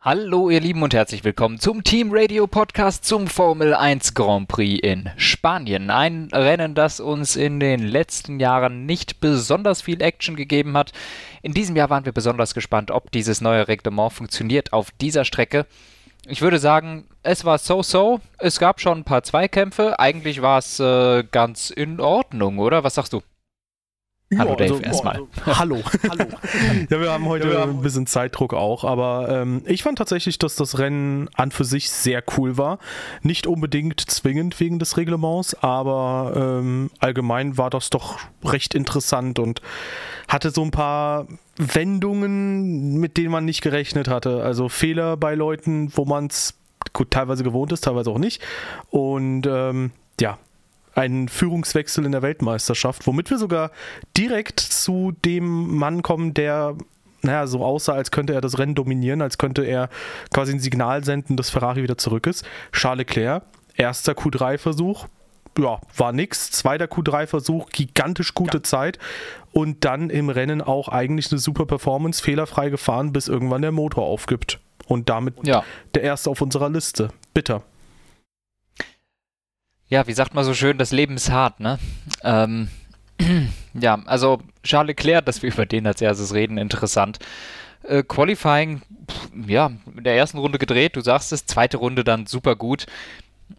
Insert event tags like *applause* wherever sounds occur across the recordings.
Hallo ihr Lieben und herzlich willkommen zum Team Radio Podcast zum Formel 1 Grand Prix in Spanien. Ein Rennen, das uns in den letzten Jahren nicht besonders viel Action gegeben hat. In diesem Jahr waren wir besonders gespannt, ob dieses neue Reglement funktioniert auf dieser Strecke. Ich würde sagen, es war so-so. Es gab schon ein paar Zweikämpfe. Eigentlich war es äh, ganz in Ordnung, oder? Was sagst du? Hallo Dave, also, erstmal. Also, hallo. *laughs* hallo. *laughs* ja, wir haben heute ja, ein bisschen Zeitdruck auch, aber ähm, ich fand tatsächlich, dass das Rennen an für sich sehr cool war. Nicht unbedingt zwingend wegen des Reglements, aber ähm, allgemein war das doch recht interessant und hatte so ein paar Wendungen, mit denen man nicht gerechnet hatte. Also Fehler bei Leuten, wo man es gut teilweise gewohnt ist, teilweise auch nicht. Und ähm, ja, einen Führungswechsel in der Weltmeisterschaft, womit wir sogar direkt zu dem Mann kommen, der naja, so aussah, als könnte er das Rennen dominieren, als könnte er quasi ein Signal senden, dass Ferrari wieder zurück ist. Charles Leclerc, erster Q3-Versuch, ja, war nix. Zweiter Q3-Versuch, gigantisch gute ja. Zeit. Und dann im Rennen auch eigentlich eine super Performance, fehlerfrei gefahren, bis irgendwann der Motor aufgibt. Und damit ja. der erste auf unserer Liste. Bitter ja, wie sagt man so schön, das Leben ist hart, ne? Ähm, *clears throat* ja, also Charles Leclerc, dass wir über den als erstes reden, interessant. Äh, Qualifying, pff, ja, in der ersten Runde gedreht, du sagst es, zweite Runde dann super gut.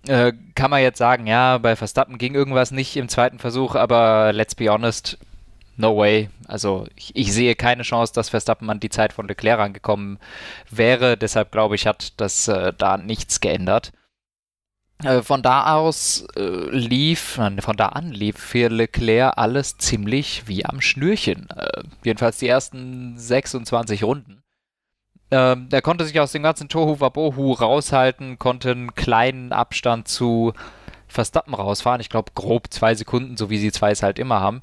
Äh, kann man jetzt sagen, ja, bei Verstappen ging irgendwas nicht im zweiten Versuch, aber let's be honest, no way. Also ich, ich, sehe keine Chance, dass Verstappen an die Zeit von Leclerc angekommen wäre. Deshalb glaube ich, hat das äh, da nichts geändert. Äh, von da aus äh, lief, von da an lief für Leclerc alles ziemlich wie am Schnürchen. Äh, jedenfalls die ersten 26 Runden. Ähm, der konnte sich aus dem ganzen Tohu Wabohu raushalten, konnte einen kleinen Abstand zu Verstappen rausfahren. Ich glaube grob zwei Sekunden, so wie sie zwei es halt immer haben.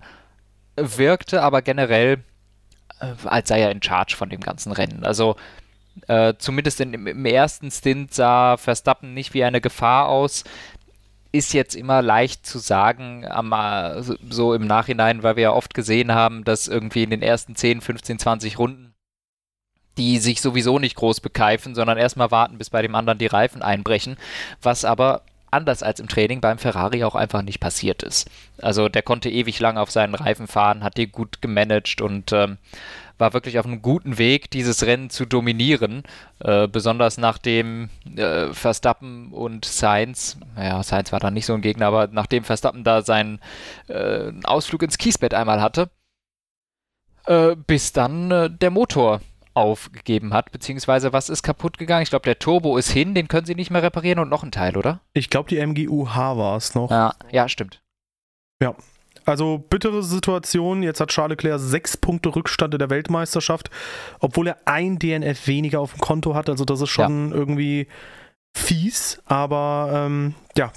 Wirkte aber generell, äh, als sei er in Charge von dem ganzen Rennen. Also äh, zumindest in, im ersten Stint sah Verstappen nicht wie eine Gefahr aus. Ist jetzt immer leicht zu sagen, aber so im Nachhinein, weil wir ja oft gesehen haben, dass irgendwie in den ersten 10, 15, 20 Runden die sich sowieso nicht groß bekeifen, sondern erstmal warten, bis bei dem anderen die Reifen einbrechen, was aber anders als im Training beim Ferrari auch einfach nicht passiert ist. Also der konnte ewig lang auf seinen Reifen fahren, hat die gut gemanagt und ähm, war wirklich auf einem guten Weg, dieses Rennen zu dominieren. Äh, besonders nachdem äh, Verstappen und Sainz, naja, Sainz war dann nicht so ein Gegner, aber nachdem Verstappen da seinen äh, Ausflug ins Kiesbett einmal hatte, äh, bis dann äh, der Motor aufgegeben hat, beziehungsweise was ist kaputt gegangen? Ich glaube, der Turbo ist hin, den können sie nicht mehr reparieren und noch ein Teil, oder? Ich glaube, die MGU-H war es noch. Ja, ja, stimmt. Ja, also bittere Situation. Jetzt hat Charles Leclerc sechs Punkte Rückstand in der Weltmeisterschaft, obwohl er ein DNF weniger auf dem Konto hat. Also das ist schon ja. irgendwie fies, aber ähm, ja,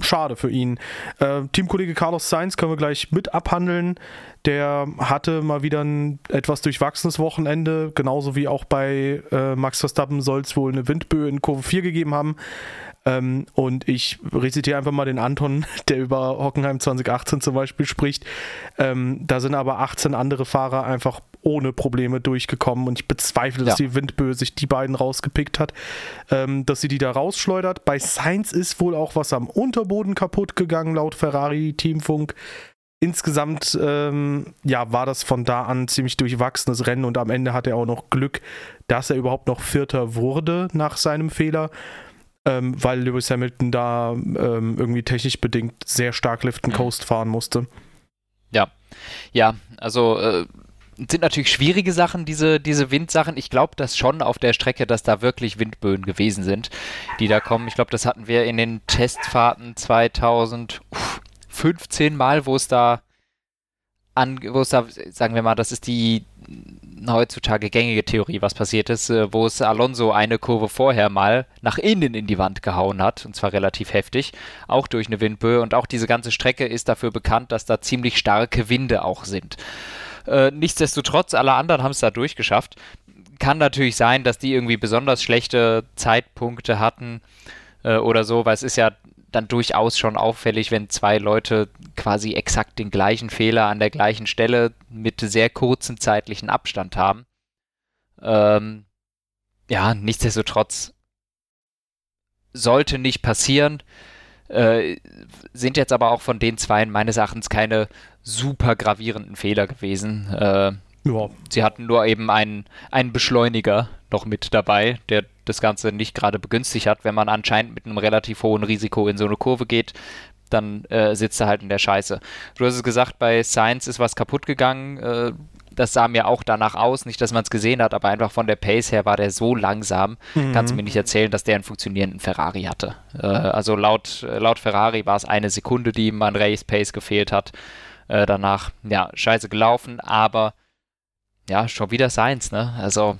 schade für ihn. Äh, Teamkollege Carlos Sainz können wir gleich mit abhandeln. Der hatte mal wieder ein etwas durchwachsenes Wochenende, genauso wie auch bei äh, Max Verstappen soll es wohl eine Windböe in Kurve 4 gegeben haben. Ähm, und ich rezitiere einfach mal den Anton, *laughs* der über Hockenheim 2018 zum Beispiel spricht. Ähm, da sind aber 18 andere Fahrer einfach ohne Probleme durchgekommen und ich bezweifle, dass ja. die Windböe sich die beiden rausgepickt hat, ähm, dass sie die da rausschleudert. Bei Sainz ist wohl auch was am Unterboden kaputt gegangen, laut Ferrari Teamfunk. Insgesamt ähm, ja, war das von da an ziemlich durchwachsenes Rennen und am Ende hat er auch noch Glück, dass er überhaupt noch Vierter wurde nach seinem Fehler ähm, weil Lewis Hamilton da ähm, irgendwie technisch bedingt sehr stark Lift and mhm. Coast fahren musste. Ja, ja, also äh, sind natürlich schwierige Sachen, diese, diese Windsachen. Ich glaube das schon auf der Strecke, dass da wirklich Windböen gewesen sind, die da kommen. Ich glaube, das hatten wir in den Testfahrten 2015 mal, wo es da an, wo es da, sagen wir mal, das ist die heutzutage gängige Theorie, was passiert ist, äh, wo es Alonso eine Kurve vorher mal nach innen in die Wand gehauen hat, und zwar relativ heftig, auch durch eine Windböe. Und auch diese ganze Strecke ist dafür bekannt, dass da ziemlich starke Winde auch sind. Äh, nichtsdestotrotz, alle anderen haben es da durchgeschafft. Kann natürlich sein, dass die irgendwie besonders schlechte Zeitpunkte hatten äh, oder so, weil es ist ja dann durchaus schon auffällig, wenn zwei Leute quasi exakt den gleichen Fehler an der gleichen Stelle mit sehr kurzem zeitlichen Abstand haben. Ähm, ja, nichtsdestotrotz sollte nicht passieren. Äh, sind jetzt aber auch von den Zweien meines Erachtens keine super gravierenden Fehler gewesen. Äh, ja. Sie hatten nur eben einen, einen Beschleuniger noch mit dabei, der das Ganze nicht gerade begünstigt hat. Wenn man anscheinend mit einem relativ hohen Risiko in so eine Kurve geht, dann äh, sitzt er halt in der Scheiße. Du hast es gesagt, bei Science ist was kaputt gegangen. Äh, das sah mir auch danach aus. Nicht, dass man es gesehen hat, aber einfach von der Pace her war der so langsam. Mhm. Kannst du mir nicht erzählen, dass der einen funktionierenden Ferrari hatte. Äh, also laut, laut Ferrari war es eine Sekunde, die ihm an Race Pace gefehlt hat. Äh, danach, ja, scheiße gelaufen, aber ja, schon wieder Science, ne? Also,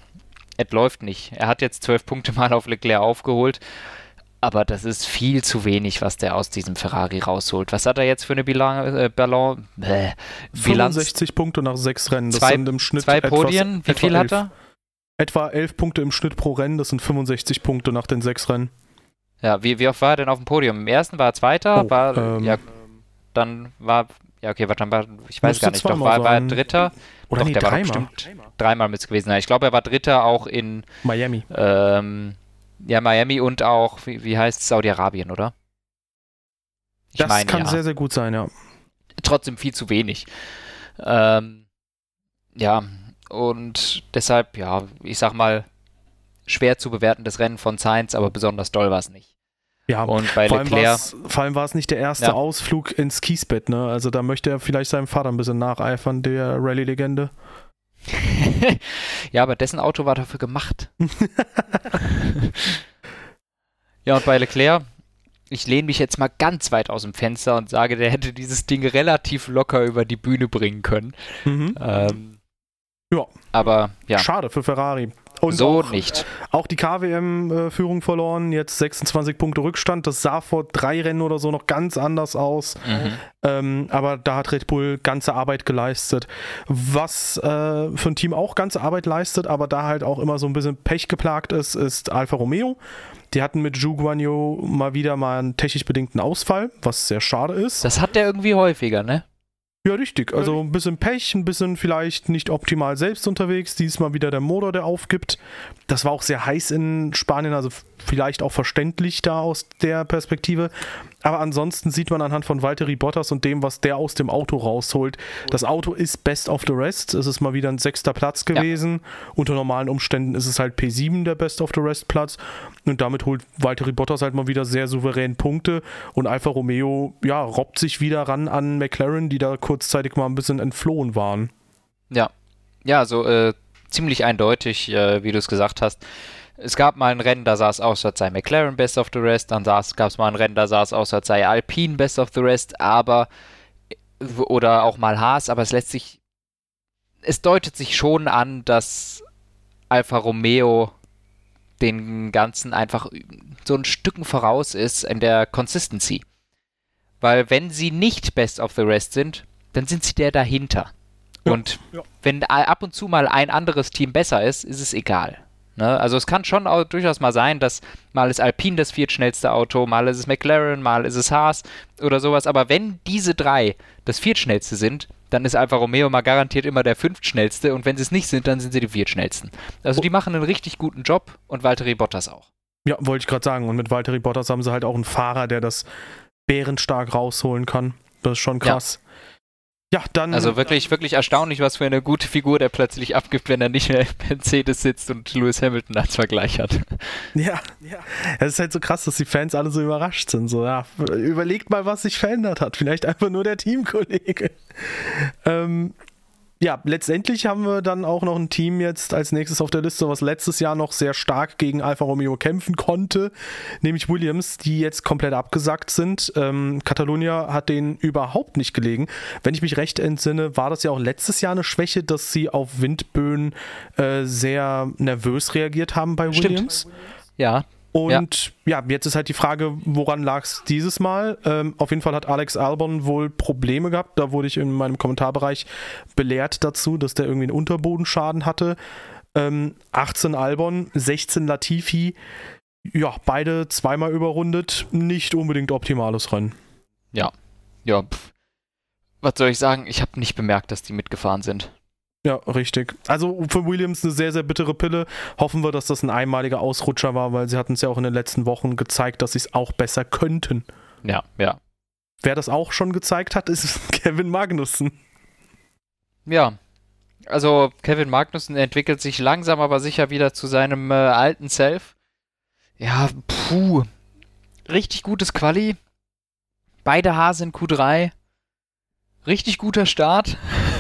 es läuft nicht. Er hat jetzt zwölf Punkte mal auf Leclerc aufgeholt aber das ist viel zu wenig, was der aus diesem Ferrari rausholt. Was hat er jetzt für eine Bilan, äh, Ballon, äh, Bilanz? 65 Punkte nach sechs Rennen. Das zwei, sind im Schnitt zwei Podien. Etwas, Wie viel hat er? Etwa elf Punkte im Schnitt pro Rennen. Das sind 65 Punkte nach den sechs Rennen. Ja, wie, wie oft war er denn auf dem Podium? Im ersten war er Zweiter, oh, war, ähm, ja, dann war, ja, okay, war dann war, ich weiß gar nicht, doch, war, war er Dritter. Oder doch, nee, der dreimal. war bestimmt dreimal mit gewesen. Ich glaube, er war Dritter auch in Miami. Ähm, ja, Miami und auch, wie, wie heißt Saudi-Arabien, oder? Ich das meine, kann ja. sehr, sehr gut sein, ja. Trotzdem viel zu wenig. Ähm, ja, und deshalb, ja, ich sag mal, schwer zu bewertendes Rennen von Sainz, aber besonders doll war es nicht. Ja, und bei vor, Leclerc, allem vor allem war es nicht der erste ja. Ausflug ins Kiesbett, ne? Also da möchte er vielleicht seinem Vater ein bisschen nacheifern, der Rallye-Legende. *laughs* ja, aber dessen Auto war dafür gemacht. *laughs* ja, und bei Leclerc, ich lehne mich jetzt mal ganz weit aus dem Fenster und sage, der hätte dieses Ding relativ locker über die Bühne bringen können. Mhm. Ähm, ja. Aber ja. Schade für Ferrari. Und so auch, nicht. Auch die KWM-Führung verloren, jetzt 26 Punkte Rückstand. Das sah vor drei Rennen oder so noch ganz anders aus. Mhm. Ähm, aber da hat Red Bull ganze Arbeit geleistet. Was äh, für ein Team auch ganze Arbeit leistet, aber da halt auch immer so ein bisschen Pech geplagt ist, ist Alfa Romeo. Die hatten mit Zhu Guanyu mal wieder mal einen technisch bedingten Ausfall, was sehr schade ist. Das hat der irgendwie häufiger, ne? Ja, richtig. Also ein bisschen Pech, ein bisschen vielleicht nicht optimal selbst unterwegs. Diesmal wieder der Motor, der aufgibt. Das war auch sehr heiß in Spanien, also vielleicht auch verständlich da aus der Perspektive. Aber ansonsten sieht man anhand von Valtteri Bottas und dem, was der aus dem Auto rausholt. Das Auto ist best of the rest. Es ist mal wieder ein sechster Platz gewesen. Ja. Unter normalen Umständen ist es halt P7 der best of the rest Platz. Und damit holt Valtteri Bottas halt mal wieder sehr souverän Punkte. Und Alfa Romeo, ja, robbt sich wieder ran an McLaren, die da kurzzeitig mal ein bisschen entflohen waren. Ja. Ja, also äh, ziemlich eindeutig, äh, wie du es gesagt hast es gab mal ein Rennen, da sah es aus, als sei McLaren Best of the Rest, dann gab es mal ein Rennen, da sah es aus, als sei Alpine Best of the Rest, aber oder auch mal Haas, aber es lässt sich, es deutet sich schon an, dass Alfa Romeo den Ganzen einfach so ein Stücken voraus ist in der Consistency. Weil wenn sie nicht Best of the Rest sind, dann sind sie der dahinter. Ja, und ja. wenn ab und zu mal ein anderes Team besser ist, ist es egal. Ne? Also es kann schon auch durchaus mal sein, dass mal ist Alpine das viertschnellste Auto, mal ist es McLaren, mal ist es Haas oder sowas. Aber wenn diese drei das viertschnellste sind, dann ist Alfa Romeo mal garantiert immer der fünftschnellste und wenn sie es nicht sind, dann sind sie die viertschnellsten. Also die machen einen richtig guten Job und Valtteri Bottas auch. Ja, wollte ich gerade sagen. Und mit Valtteri Bottas haben sie halt auch einen Fahrer, der das bärenstark rausholen kann. Das ist schon krass. Ja. Ja, dann. Also wirklich, wirklich erstaunlich, was für eine gute Figur der plötzlich abgibt, wenn er nicht mehr im Mercedes sitzt und Lewis Hamilton als Vergleich hat. Ja, ja. Es ist halt so krass, dass die Fans alle so überrascht sind. So, ja, überlegt mal, was sich verändert hat. Vielleicht einfach nur der Teamkollege. Ähm, ja, letztendlich haben wir dann auch noch ein Team jetzt als nächstes auf der Liste, was letztes Jahr noch sehr stark gegen Alfa Romeo kämpfen konnte, nämlich Williams, die jetzt komplett abgesackt sind. Ähm, Catalonia hat denen überhaupt nicht gelegen. Wenn ich mich recht entsinne, war das ja auch letztes Jahr eine Schwäche, dass sie auf Windböen äh, sehr nervös reagiert haben bei Williams. Stimmt. Ja, und ja. ja. jetzt ist halt die Frage, woran lag es dieses Mal? Ähm, auf jeden Fall hat Alex Albon wohl Probleme gehabt. Da wurde ich in meinem Kommentarbereich belehrt dazu, dass der irgendwie einen Unterbodenschaden hatte. Ähm, 18 Albon, 16 Latifi. Ja, beide zweimal überrundet. Nicht unbedingt optimales Rennen. Ja, ja. Pff. Was soll ich sagen? Ich habe nicht bemerkt, dass die mitgefahren sind. Ja, richtig. Also für Williams eine sehr, sehr bittere Pille. Hoffen wir, dass das ein einmaliger Ausrutscher war, weil sie hatten es ja auch in den letzten Wochen gezeigt, dass sie es auch besser könnten. Ja, ja. Wer das auch schon gezeigt hat, ist *laughs* Kevin Magnussen. Ja. Also Kevin Magnussen entwickelt sich langsam aber sicher wieder zu seinem äh, alten Self. Ja, puh. Richtig gutes Quali. Beide Haare sind Q3. Richtig guter Start. *laughs*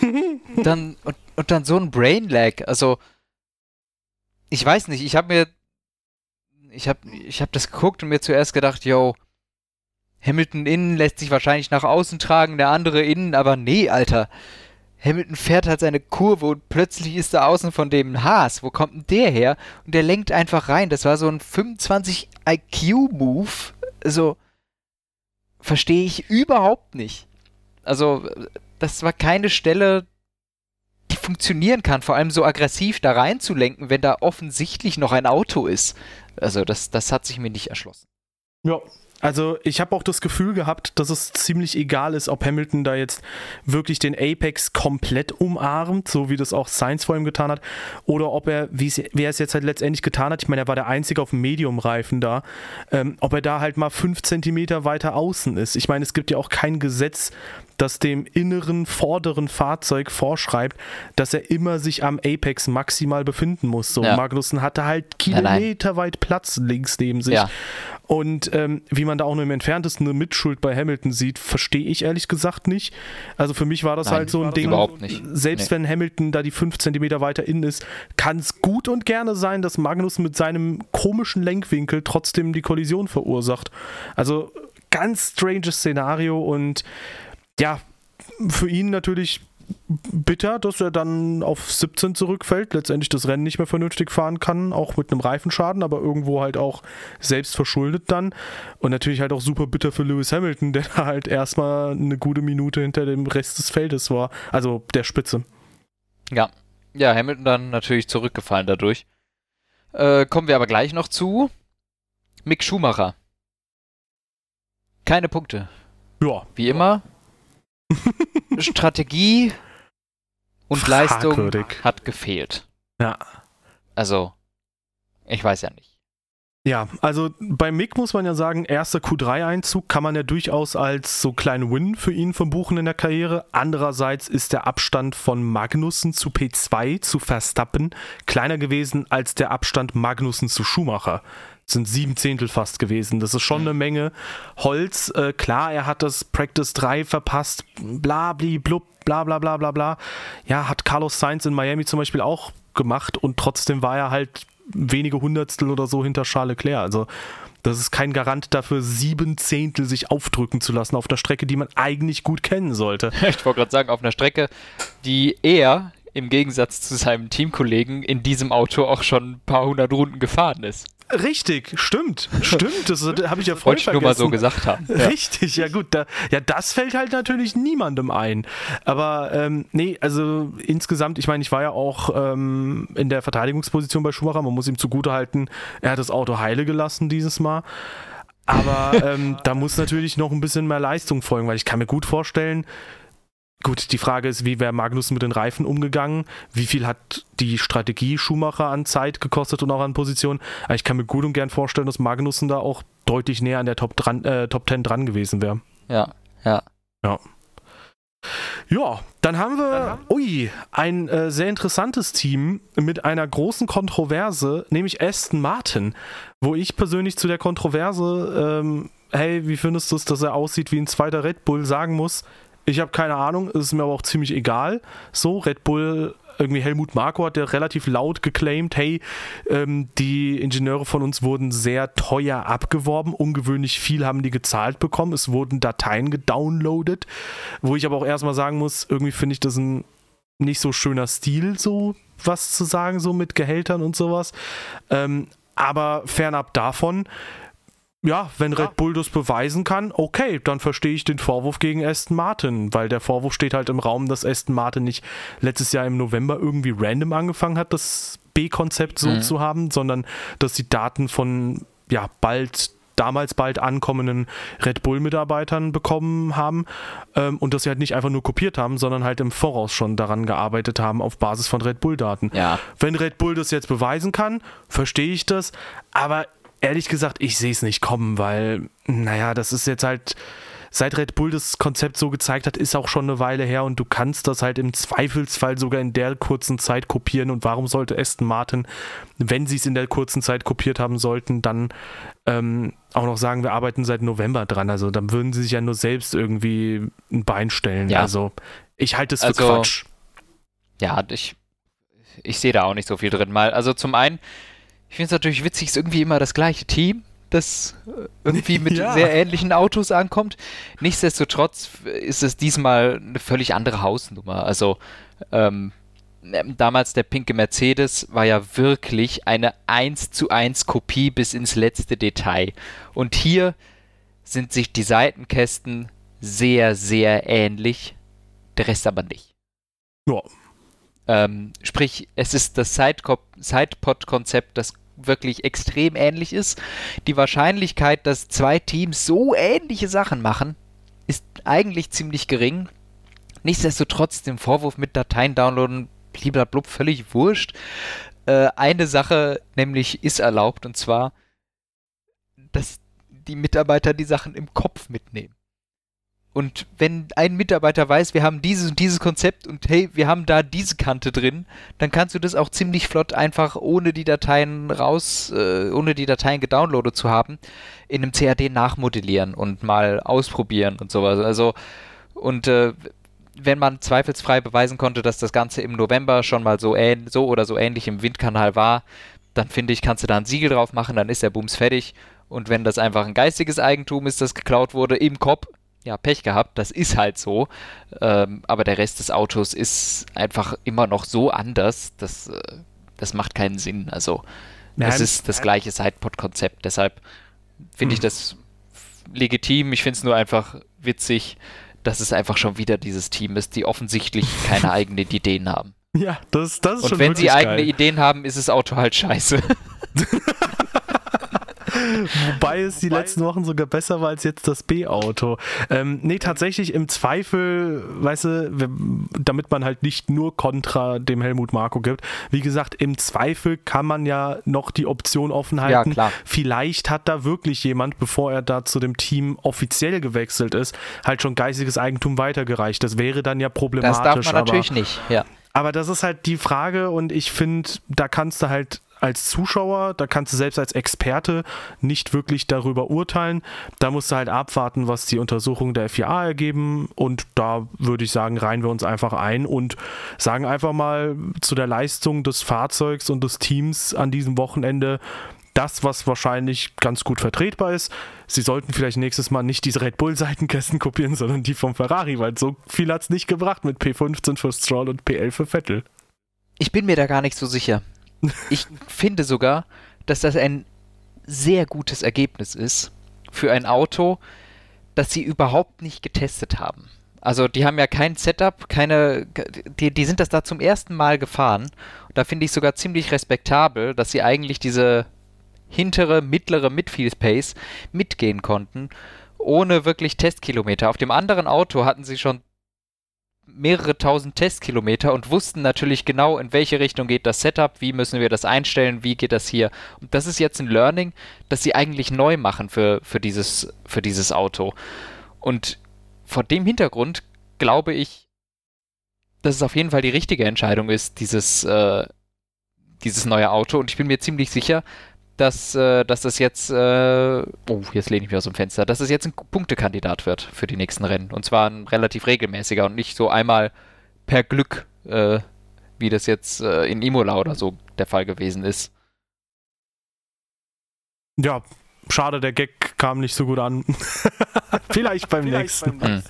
*laughs* dann und, und dann so ein Brain Lag. Also ich weiß nicht, ich habe mir ich habe ich habe das geguckt und mir zuerst gedacht, yo, Hamilton innen lässt sich wahrscheinlich nach außen tragen, der andere innen, aber nee, Alter. Hamilton fährt halt seine Kurve und plötzlich ist da außen von dem ein Haas. Wo kommt denn der her? Und der lenkt einfach rein. Das war so ein 25 IQ-Move. Also, verstehe ich überhaupt nicht. Also, das war keine Stelle, die funktionieren kann, vor allem so aggressiv da reinzulenken, wenn da offensichtlich noch ein Auto ist. Also das, das hat sich mir nicht erschlossen. Ja, also ich habe auch das Gefühl gehabt, dass es ziemlich egal ist, ob Hamilton da jetzt wirklich den Apex komplett umarmt, so wie das auch Sainz vor ihm getan hat, oder ob er, wie, er es jetzt halt letztendlich getan hat, ich meine, er war der Einzige auf dem Medium-Reifen da, ähm, ob er da halt mal fünf Zentimeter weiter außen ist. Ich meine, es gibt ja auch kein Gesetz, das dem inneren vorderen Fahrzeug vorschreibt, dass er immer sich am Apex maximal befinden muss. So, ja. Magnussen hatte halt kilometerweit Platz links neben sich. Ja. Und ähm, wie man da auch nur im entferntesten eine Mitschuld bei Hamilton sieht, verstehe ich ehrlich gesagt nicht. Also für mich war das Nein, halt so ein Ding. Überhaupt nicht. Selbst nee. wenn Hamilton da die 5 cm weiter innen ist, kann es gut und gerne sein, dass Magnus mit seinem komischen Lenkwinkel trotzdem die Kollision verursacht. Also ganz stranges Szenario und ja, für ihn natürlich bitter, dass er dann auf 17 zurückfällt, letztendlich das Rennen nicht mehr vernünftig fahren kann, auch mit einem Reifenschaden, aber irgendwo halt auch selbst verschuldet dann. Und natürlich halt auch super bitter für Lewis Hamilton, *laughs* der halt erstmal eine gute Minute hinter dem Rest des Feldes war, also der Spitze. Ja, ja, Hamilton dann natürlich zurückgefallen dadurch. Äh, kommen wir aber gleich noch zu Mick Schumacher. Keine Punkte. Ja. Wie immer, Strategie und Leistung hat gefehlt. Ja. Also, ich weiß ja nicht. Ja, also bei Mick muss man ja sagen, erster Q3-Einzug kann man ja durchaus als so kleinen Win für ihn verbuchen in der Karriere. Andererseits ist der Abstand von Magnussen zu P2 zu Verstappen kleiner gewesen als der Abstand Magnussen zu Schumacher sind sieben Zehntel fast gewesen. Das ist schon eine Menge Holz. Äh, klar, er hat das Practice 3 verpasst, bla, bli, blub, bla, bla, bla, bla, bla. Ja, hat Carlos Sainz in Miami zum Beispiel auch gemacht und trotzdem war er halt wenige Hundertstel oder so hinter Charles Leclerc. Also, das ist kein Garant dafür, sieben Zehntel sich aufdrücken zu lassen auf einer Strecke, die man eigentlich gut kennen sollte. *laughs* Ich wollte gerade sagen, auf einer Strecke, die er im Gegensatz zu seinem Teamkollegen in diesem Auto auch schon ein paar hundert Runden gefahren ist. Richtig, stimmt, stimmt. Das habe ich ja *laughs* vergessen. nur mal so gesagt haben. *laughs* Ja. Richtig, ja gut. Da, ja, das fällt halt natürlich niemandem ein. Aber ähm, nee, also insgesamt, ich meine, ich war ja auch ähm, in der Verteidigungsposition bei Schumacher. Man muss ihm zugutehalten, er hat das Auto heile gelassen dieses Mal. Aber *laughs* ähm, da muss natürlich noch ein bisschen mehr Leistung folgen, weil ich kann mir gut vorstellen, Gut, die Frage ist, wie wäre Magnus mit den Reifen umgegangen? Wie viel hat die Strategie Schumacher an Zeit gekostet und auch an Position? Aber ich kann mir gut und gern vorstellen, dass Magnussen da auch deutlich näher an der Top, dran, äh, Top 10 dran gewesen wäre. Ja, ja. Ja. Ja, dann haben wir, ui, ein äh, sehr interessantes Team mit einer großen Kontroverse, nämlich Aston Martin, wo ich persönlich zu der Kontroverse, ähm, hey, wie findest du es, dass er aussieht wie ein zweiter Red Bull, sagen muss, ich habe keine Ahnung, es ist mir aber auch ziemlich egal. So, Red Bull, irgendwie Helmut Marko hat ja relativ laut geclaimed, hey, ähm, die Ingenieure von uns wurden sehr teuer abgeworben, ungewöhnlich viel haben die gezahlt bekommen, es wurden Dateien gedownloadet, wo ich aber auch erstmal sagen muss, irgendwie finde ich das ein nicht so schöner Stil, so was zu sagen, so mit Gehältern und sowas. Ähm, aber fernab davon, ja, wenn ja. Red Bull das beweisen kann, okay, dann verstehe ich den Vorwurf gegen Aston Martin, weil der Vorwurf steht halt im Raum, dass Aston Martin nicht letztes Jahr im November irgendwie random angefangen hat, das B-Konzept so mhm. zu haben, sondern dass die Daten von ja bald damals bald ankommenden Red Bull-Mitarbeitern bekommen haben ähm, und dass sie halt nicht einfach nur kopiert haben, sondern halt im Voraus schon daran gearbeitet haben auf Basis von Red Bull-Daten. Ja. Wenn Red Bull das jetzt beweisen kann, verstehe ich das, aber ehrlich gesagt, ich sehe es nicht kommen, weil, naja, das ist jetzt halt seit Red Bull das Konzept so gezeigt hat, ist auch schon eine Weile her und du kannst das halt im Zweifelsfall sogar in der kurzen Zeit kopieren. Und warum sollte Aston Martin, wenn sie es in der kurzen Zeit kopiert haben sollten, dann ähm, auch noch sagen, wir arbeiten seit November dran? Also dann würden sie sich ja nur selbst irgendwie ein Bein stellen. Ja. Also ich halte es für also, Quatsch. Ja, ich, ich sehe da auch nicht so viel drin. Mal, also zum einen, ich finde es natürlich witzig, es ist irgendwie immer das gleiche Team das äh, irgendwie *laughs* mit ja. sehr ähnlichen Autos ankommt. Nichtsdestotrotz ist es diesmal eine völlig andere Hausnummer. Also ähm, damals der pinke Mercedes war ja wirklich eine 1 zu 1 Kopie bis ins letzte Detail. Und hier sind sich die Seitenkästen sehr, sehr ähnlich, der Rest aber nicht. Ja. Ähm, sprich, es ist das Sidepod-Konzept, das wirklich extrem ähnlich ist. Die Wahrscheinlichkeit, dass zwei Teams so ähnliche Sachen machen, ist eigentlich ziemlich gering. Nichtsdestotrotz den Vorwurf mit Dateien downloaden, blablabla, völlig wurscht. Äh, eine Sache nämlich ist erlaubt und zwar, dass die Mitarbeiter die Sachen im Kopf mitnehmen. Und wenn ein Mitarbeiter weiß, wir haben dieses und dieses Konzept und hey, wir haben da diese Kante drin, dann kannst du das auch ziemlich flott einfach ohne die Dateien raus, äh, ohne die Dateien gedownloadet zu haben, in einem CAD nachmodellieren und mal ausprobieren und sowas. Also, und äh, wenn man zweifelsfrei beweisen konnte, dass das Ganze im November schon mal so, so oder so ähnlich im Windkanal war, dann finde ich, kannst du da ein Siegel drauf machen, dann ist der Bums fertig. Und wenn das einfach ein geistiges Eigentum ist, das geklaut wurde im Kopf, ja, Pech gehabt, das ist halt so. Ähm, aber der Rest des Autos ist einfach immer noch so anders, dass äh, das macht keinen Sinn. Also, es ist das gleiche Sidepod-Konzept. Deshalb finde ich hm. das legitim. Ich finde es nur einfach witzig, dass es einfach schon wieder dieses Team ist, die offensichtlich keine *laughs* eigenen Ideen haben. Ja, das, das ist Und schon wenn sie eigene geil. Ideen haben, ist das Auto halt scheiße. *laughs* Wobei es die Wobei letzten Wochen sogar besser war als jetzt das B-Auto. Ähm, nee, tatsächlich im Zweifel, weißt du, damit man halt nicht nur kontra dem Helmut Marko gibt. Wie gesagt, im Zweifel kann man ja noch die Option offen halten. Ja, klar. Vielleicht hat da wirklich jemand, bevor er da zu dem Team offiziell gewechselt ist, halt schon geistiges Eigentum weitergereicht. Das wäre dann ja problematisch. Das darf man natürlich nicht, ja. Aber das ist halt die Frage und ich finde, da kannst du halt als Zuschauer, da kannst du selbst als Experte nicht wirklich darüber urteilen. Da musst du halt abwarten, was die Untersuchungen der FIA ergeben. Und da würde ich sagen, reihen wir uns einfach ein und sagen einfach mal zu der Leistung des Fahrzeugs und des Teams an diesem Wochenende das, was wahrscheinlich ganz gut vertretbar ist. Sie sollten vielleicht nächstes Mal nicht diese Red Bull-Seitenkästen kopieren, sondern die vom Ferrari, weil so viel hat es nicht gebracht mit P15 für Stroll und P11 für Vettel. Ich bin mir da gar nicht so sicher. Ich finde sogar, dass das ein sehr gutes Ergebnis ist für ein Auto, das sie überhaupt nicht getestet haben. Also die haben ja kein Setup, keine, die, die sind das da zum ersten Mal gefahren. Und da finde ich sogar ziemlich respektabel, dass sie eigentlich diese hintere, mittlere Midfield Pace mitgehen konnten, ohne wirklich Testkilometer. Auf dem anderen Auto hatten sie schon mehrere tausend Testkilometer und wussten natürlich genau, in welche Richtung geht das Setup, wie müssen wir das einstellen, wie geht das hier. Und das ist jetzt ein Learning, das sie eigentlich neu machen für, für, dieses, für dieses Auto. Und vor dem Hintergrund glaube ich, dass es auf jeden Fall die richtige Entscheidung ist, dieses, äh, dieses neue Auto. Und ich bin mir ziemlich sicher, dass, äh, dass das jetzt, äh, oh, jetzt lehne ich mich aus dem Fenster, dass es jetzt ein Punktekandidat wird für die nächsten Rennen. Und zwar ein relativ regelmäßiger und nicht so einmal per Glück, äh, wie das jetzt äh, in Imola oder so der Fall gewesen ist. Ja, schade, der Gag kam nicht so gut an. *laughs* Vielleicht beim Vielleicht nächsten. Beim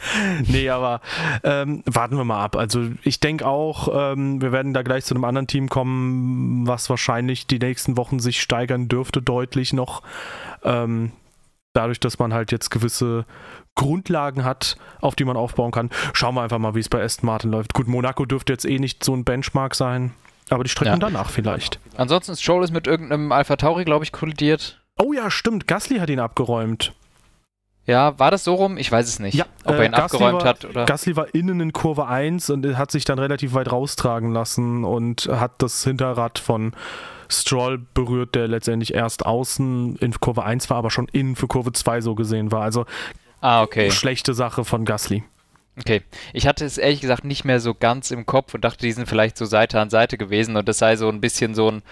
nee, aber ähm, warten wir mal ab. Also ich denke auch, ähm, wir werden da gleich zu einem anderen Team kommen, was wahrscheinlich die nächsten Wochen sich steigern dürfte, deutlich noch. Ähm, dadurch, dass man halt jetzt gewisse Grundlagen hat, auf die man aufbauen kann. Schauen wir einfach mal, wie es bei Aston Martin läuft. Gut, Monaco dürfte jetzt eh nicht so ein Benchmark sein, aber die Strecken ja. danach vielleicht. Ansonsten ist ist mit irgendeinem Alpha Tauri, glaube ich, kollidiert. Oh ja, stimmt. Gasly hat ihn abgeräumt. Ja, war das so rum? Ich weiß es nicht. Ja, ob er ihn äh, abgeräumt war, hat oder. Gasly war innen in Kurve 1 und hat sich dann relativ weit raustragen lassen und hat das Hinterrad von Stroll berührt, der letztendlich erst außen in Kurve 1 war, aber schon innen für Kurve 2 so gesehen war. Also ah, okay. schlechte Sache von Gasly. Okay, ich hatte es ehrlich gesagt nicht mehr so ganz im Kopf und dachte, die sind vielleicht so Seite an Seite gewesen und das sei so ein bisschen so ein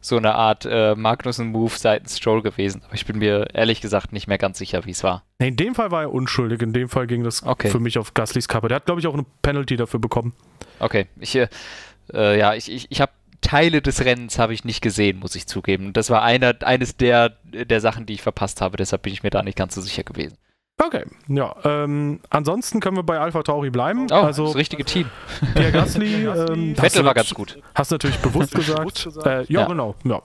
so eine Art äh, Magnussen-Move seitens Stroll gewesen. Aber ich bin mir ehrlich gesagt nicht mehr ganz sicher, wie es war. Nee, in dem Fall war er unschuldig. In dem Fall ging das okay. für mich auf Gaslys Kappe. Der hat, glaube ich, auch eine Penalty dafür bekommen. Okay, ich, äh, äh ja, ich, ich, ich habe Teile des Rennens habe ich nicht gesehen, muss ich zugeben. Das war einer, eines der, der Sachen, die ich verpasst habe. Deshalb bin ich mir da nicht ganz so sicher gewesen. Okay, ja. Ähm, ansonsten können wir bei Alpha Tauri bleiben. Oh, also das richtige Team. *laughs* Pierre Gasly. ähm, Vettel war ganz gut. Hast natürlich bewusst *laughs* gesagt. Äh, ja, ja, genau. Ja.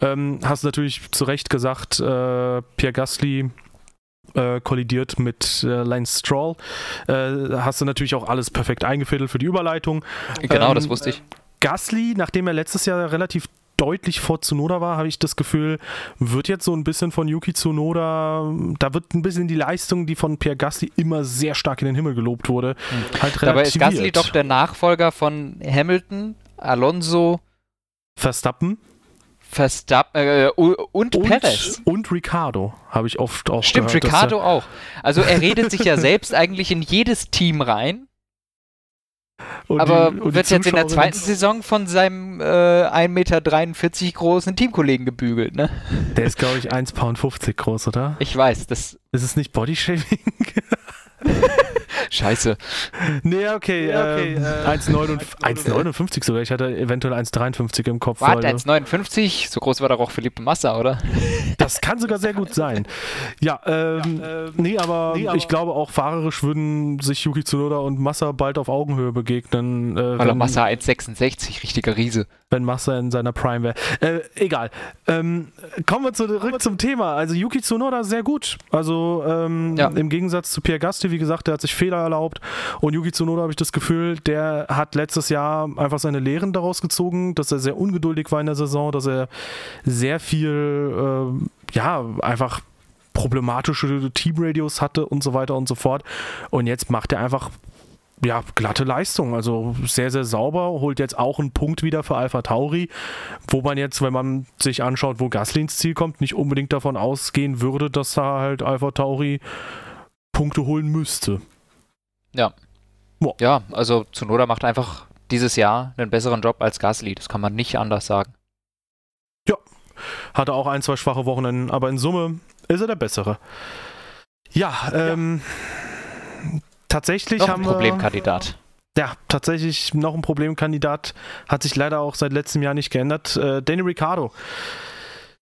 Ähm, hast natürlich zu Recht gesagt, äh, Pierre Gasly äh, kollidiert mit äh, Lance Stroll. Äh, hast du natürlich auch alles perfekt eingefädelt für die Überleitung. Genau, ähm, das wusste ich. Gasly, nachdem er letztes Jahr relativ deutlich vor Tsunoda war, habe ich das Gefühl, wird jetzt so ein bisschen von Yuki Tsunoda, da wird ein bisschen die Leistung, die von Pierre Gasly immer sehr stark in den Himmel gelobt wurde, mhm. halt Dabei ist Gasly doch der Nachfolger von Hamilton, Alonso, Verstappen. Verstappen äh, und, und Perez. Und Ricardo habe ich oft auch Stimmt, gehört, Ricardo auch. Also er redet sich ja selbst eigentlich in jedes Team rein und aber die, wird jetzt in der zweiten Saison von seinem äh, 1,43 Meter großen Teamkollegen gebügelt, ne? Der ist, glaube ich, 1,50 Pound groß, oder? Ich weiß, das. Ist es nicht Bodyshaming? *laughs* Scheiße. Nee, okay. Ja, okay ähm, äh, 1,59 sogar. Ich hatte eventuell 1,53 im Kopf. Warte, 1,59? So groß war doch auch Philippe Massa, oder? Das kann sogar sehr gut sein. Ja, ähm, ja, äh, nee, aber nee, aber ich glaube auch fahrerisch würden sich Yuki Tsunoda und Massa bald auf Augenhöhe begegnen. Äh, Weil Massa 1,66, richtiger Riese. Wenn Massa in seiner Prime wäre. Äh, egal. Ähm, kommen wir zurück zum Thema. Also Yuki Tsunoda sehr gut. Also ähm, ja. im Gegensatz zu Pierre Gasti, wie gesagt, der hat sich Fehler erlaubt. Und Yuki Tsunoda habe ich das Gefühl, der hat letztes Jahr einfach seine Lehren daraus gezogen, dass er sehr ungeduldig war in der Saison, dass er sehr viel, äh, ja, einfach problematische Teamradios hatte und so weiter und so fort. Und jetzt macht er einfach ja, glatte Leistung. Also sehr, sehr sauber. Holt jetzt auch einen Punkt wieder für Alpha Tauri, wo man jetzt, wenn man sich anschaut, wo Gasly ins Ziel kommt, nicht unbedingt davon ausgehen würde, dass da halt Alpha Tauri Punkte holen müsste. Ja. Boah. Ja, also Zunoda macht einfach dieses Jahr einen besseren Job als Gasly. Das kann man nicht anders sagen. Ja. Hatte auch ein, zwei schwache Wochenenden, aber in Summe ist er der bessere. Ja, ähm. Ja. Tatsächlich noch haben ein Problemkandidat. Wir, ja, tatsächlich noch ein Problemkandidat. Hat sich leider auch seit letztem Jahr nicht geändert. Äh, Danny Ricciardo.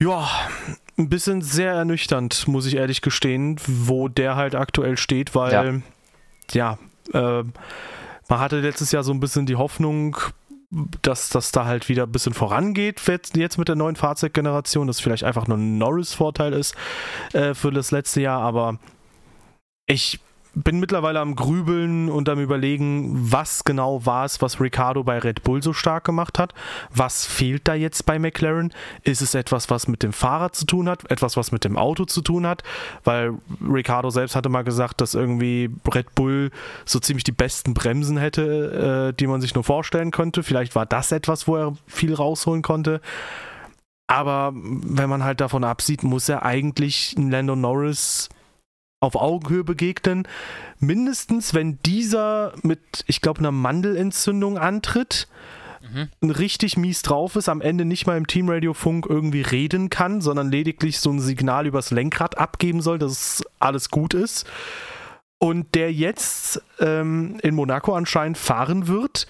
Ja, ein bisschen sehr ernüchternd, muss ich ehrlich gestehen, wo der halt aktuell steht, weil ja, ja äh, man hatte letztes Jahr so ein bisschen die Hoffnung, dass das da halt wieder ein bisschen vorangeht jetzt mit der neuen Fahrzeuggeneration, dass vielleicht einfach nur ein Norris-Vorteil ist äh, für das letzte Jahr, aber ich bin mittlerweile am Grübeln und am Überlegen, was genau war es, was Ricardo bei Red Bull so stark gemacht hat. Was fehlt da jetzt bei McLaren? Ist es etwas, was mit dem Fahrrad zu tun hat? Etwas, was mit dem Auto zu tun hat? Weil Ricardo selbst hatte mal gesagt, dass irgendwie Red Bull so ziemlich die besten Bremsen hätte, äh, die man sich nur vorstellen könnte. Vielleicht war das etwas, wo er viel rausholen konnte. Aber wenn man halt davon absieht, muss er eigentlich Lando Norris auf Augenhöhe begegnen. Mindestens, wenn dieser mit, ich glaube, einer Mandelentzündung antritt, mhm. richtig mies drauf ist, am Ende nicht mal im Teamradiofunk irgendwie reden kann, sondern lediglich so ein Signal übers Lenkrad abgeben soll, dass alles gut ist. Und der jetzt ähm, in Monaco anscheinend fahren wird,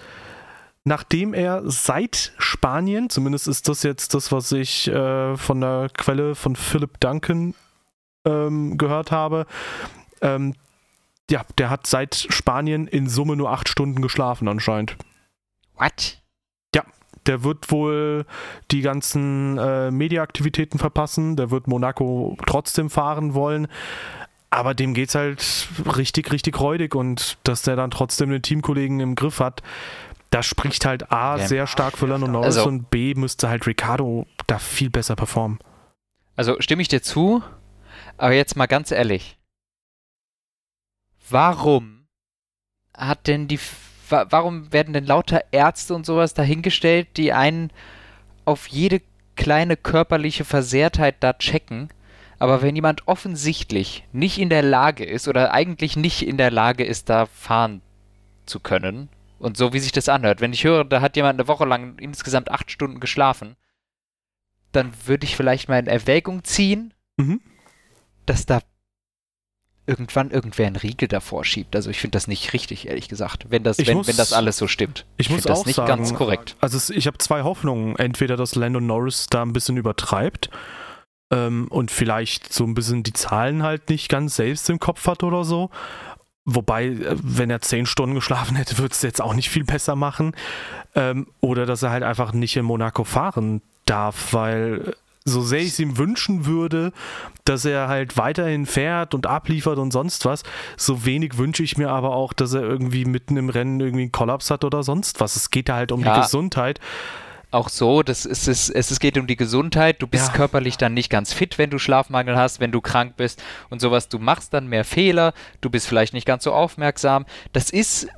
nachdem er seit Spanien, zumindest ist das jetzt das, was ich äh, von der Quelle von Philip Duncan ähm, gehört habe, ähm, ja, der hat seit Spanien in Summe nur acht Stunden geschlafen anscheinend. What? Ja, der wird wohl die ganzen äh, Mediaaktivitäten verpassen, der wird Monaco trotzdem fahren wollen. Aber dem geht's halt richtig, richtig räudig und dass der dann trotzdem den Teamkollegen im Griff hat, das spricht halt A ja. sehr stark für Lando Norris also, und B müsste halt Ricardo da viel besser performen. Also stimme ich dir zu, aber jetzt mal ganz ehrlich. Warum hat denn die warum werden denn lauter Ärzte und sowas dahingestellt, die einen auf jede kleine körperliche Versehrtheit da checken? Aber wenn jemand offensichtlich nicht in der Lage ist oder eigentlich nicht in der Lage ist, da fahren zu können, und so wie sich das anhört, wenn ich höre, da hat jemand eine Woche lang insgesamt acht Stunden geschlafen, dann würde ich vielleicht mal in Erwägung ziehen, mhm. Dass da irgendwann irgendwer einen Riegel davor schiebt. Also ich finde das nicht richtig, ehrlich gesagt, wenn das, wenn, muss, wenn das alles so stimmt. Ich, ich muss auch das nicht sagen, ganz korrekt. Also es, ich habe zwei Hoffnungen. Entweder, dass Lando Norris da ein bisschen übertreibt ähm, und vielleicht so ein bisschen die Zahlen halt nicht ganz selbst im Kopf hat oder so. Wobei, äh, wenn er zehn Stunden geschlafen hätte, würde es jetzt auch nicht viel besser machen. Ähm, oder dass er halt einfach nicht in Monaco fahren darf, weil so sehr ich es ihm wünschen würde, dass er halt weiterhin fährt und abliefert und sonst was, so wenig wünsche ich mir aber auch, dass er irgendwie mitten im Rennen irgendwie einen Kollaps hat oder sonst was. Es geht da halt um ja. die Gesundheit auch so, das ist, es, es geht um die Gesundheit. Du bist ja. körperlich dann nicht ganz fit, wenn du Schlafmangel hast, wenn du krank bist und sowas. Du machst dann mehr Fehler, du bist vielleicht nicht ganz so aufmerksam. Das ist,